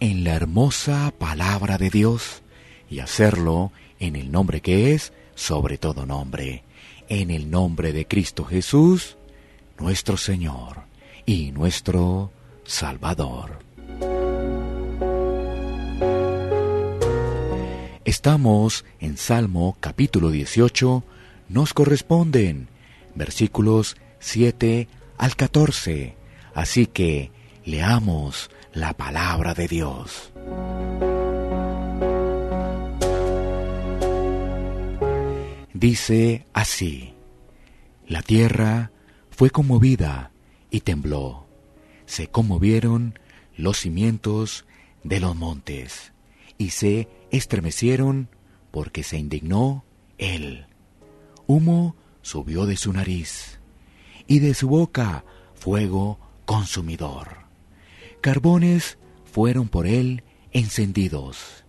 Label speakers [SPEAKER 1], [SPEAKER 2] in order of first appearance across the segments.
[SPEAKER 1] en la hermosa palabra de Dios y hacerlo en el nombre que es sobre todo nombre, en el nombre de Cristo Jesús, nuestro Señor y nuestro Salvador. Estamos en Salmo capítulo 18, nos corresponden versículos 7 al 14. Así que leamos la palabra de Dios. Dice así, la tierra fue conmovida y tembló, se conmovieron los cimientos de los montes y se estremecieron porque se indignó él Humo subió de su nariz y de su boca fuego consumidor. Carbones fueron por él encendidos.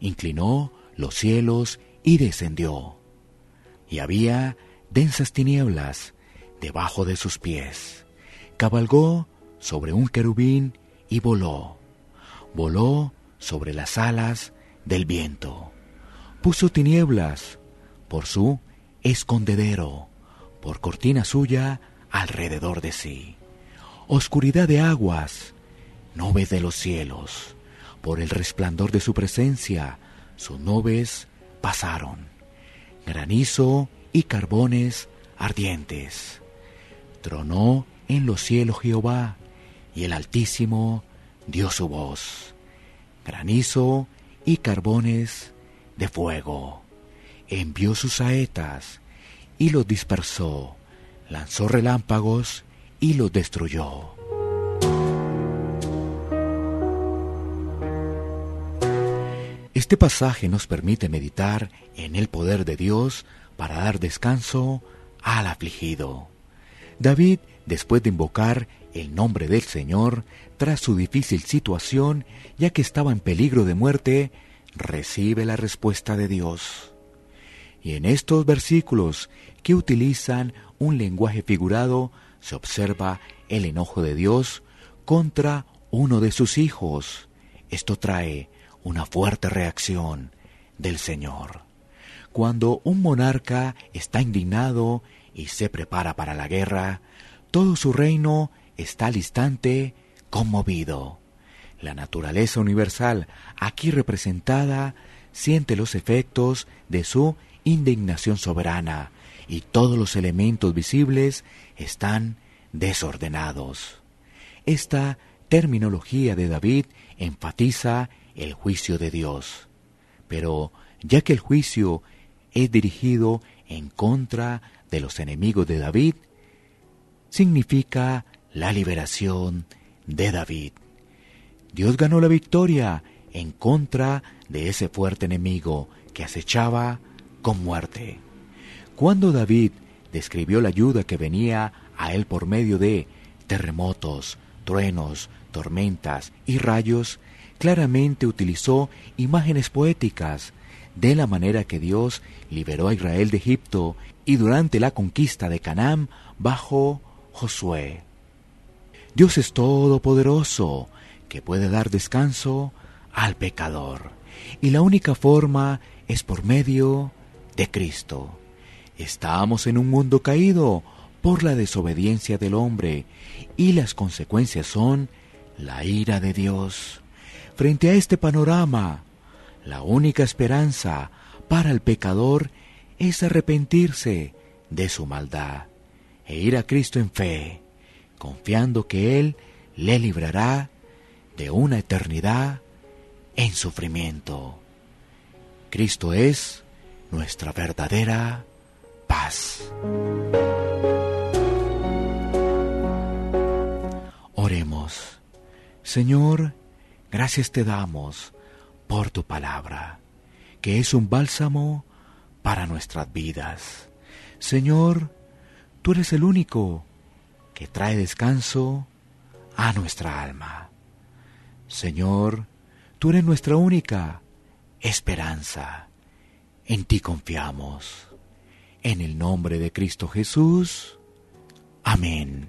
[SPEAKER 1] Inclinó los cielos y descendió. Y había densas tinieblas debajo de sus pies. Cabalgó sobre un querubín y voló. Voló sobre las alas del viento. Puso tinieblas por su escondedero, por cortina suya alrededor de sí. Oscuridad de aguas, nubes de los cielos, por el resplandor de su presencia, sus nubes pasaron. Granizo y carbones ardientes. Tronó en los cielos Jehová, y el Altísimo dio su voz. Granizo y carbones de fuego envió sus saetas y los dispersó, lanzó relámpagos y los destruyó. Este pasaje nos permite meditar en el poder de Dios para dar descanso al afligido. David, después de invocar el nombre del Señor, tras su difícil situación, ya que estaba en peligro de muerte, recibe la respuesta de Dios. Y en estos versículos que utilizan un lenguaje figurado, se observa el enojo de Dios contra uno de sus hijos. Esto trae una fuerte reacción del Señor. Cuando un monarca está indignado y se prepara para la guerra, todo su reino está al instante conmovido. La naturaleza universal, aquí representada, siente los efectos de su indignación soberana y todos los elementos visibles están desordenados. Esta terminología de David enfatiza el juicio de Dios. Pero ya que el juicio es dirigido en contra de los enemigos de David, significa la liberación de David. Dios ganó la victoria en contra de ese fuerte enemigo que acechaba con muerte. Cuando David describió la ayuda que venía a él por medio de terremotos, truenos, tormentas y rayos, claramente utilizó imágenes poéticas de la manera que Dios liberó a Israel de Egipto y durante la conquista de Canaán bajo Josué. Dios es todopoderoso, que puede dar descanso al pecador, y la única forma es por medio de Cristo. Estamos en un mundo caído por la desobediencia del hombre y las consecuencias son la ira de Dios. Frente a este panorama, la única esperanza para el pecador es arrepentirse de su maldad e ir a Cristo en fe, confiando que Él le librará de una eternidad en sufrimiento. Cristo es nuestra verdadera paz. Oremos. Señor, gracias te damos por tu palabra, que es un bálsamo para nuestras vidas. Señor, tú eres el único que trae descanso a nuestra alma. Señor, tú eres nuestra única esperanza. En ti confiamos. En el nombre de Cristo Jesús. Amén.